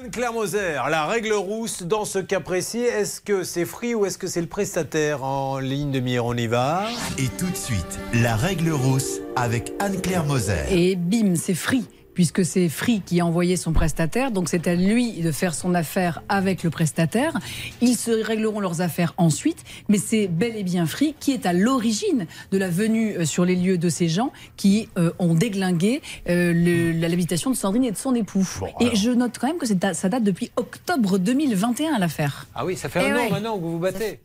Anne-Claire Moser, la règle rousse dans ce cas précis, est-ce que c'est Free ou est-ce que c'est le prestataire en ligne de mire? On y va. Et tout de suite, la règle rousse avec Anne-Claire Moser. Et bim, c'est Free puisque c'est Free qui a envoyé son prestataire, donc c'est à lui de faire son affaire avec le prestataire. Ils se régleront leurs affaires ensuite, mais c'est bel et bien Free qui est à l'origine de la venue euh, sur les lieux de ces gens qui euh, ont déglingué euh, l'habitation de Sandrine et de son époux. et je note quand même que ça date depuis octobre 2021 l'affaire. Ah oui, ça fait un an maintenant que vous vous battez.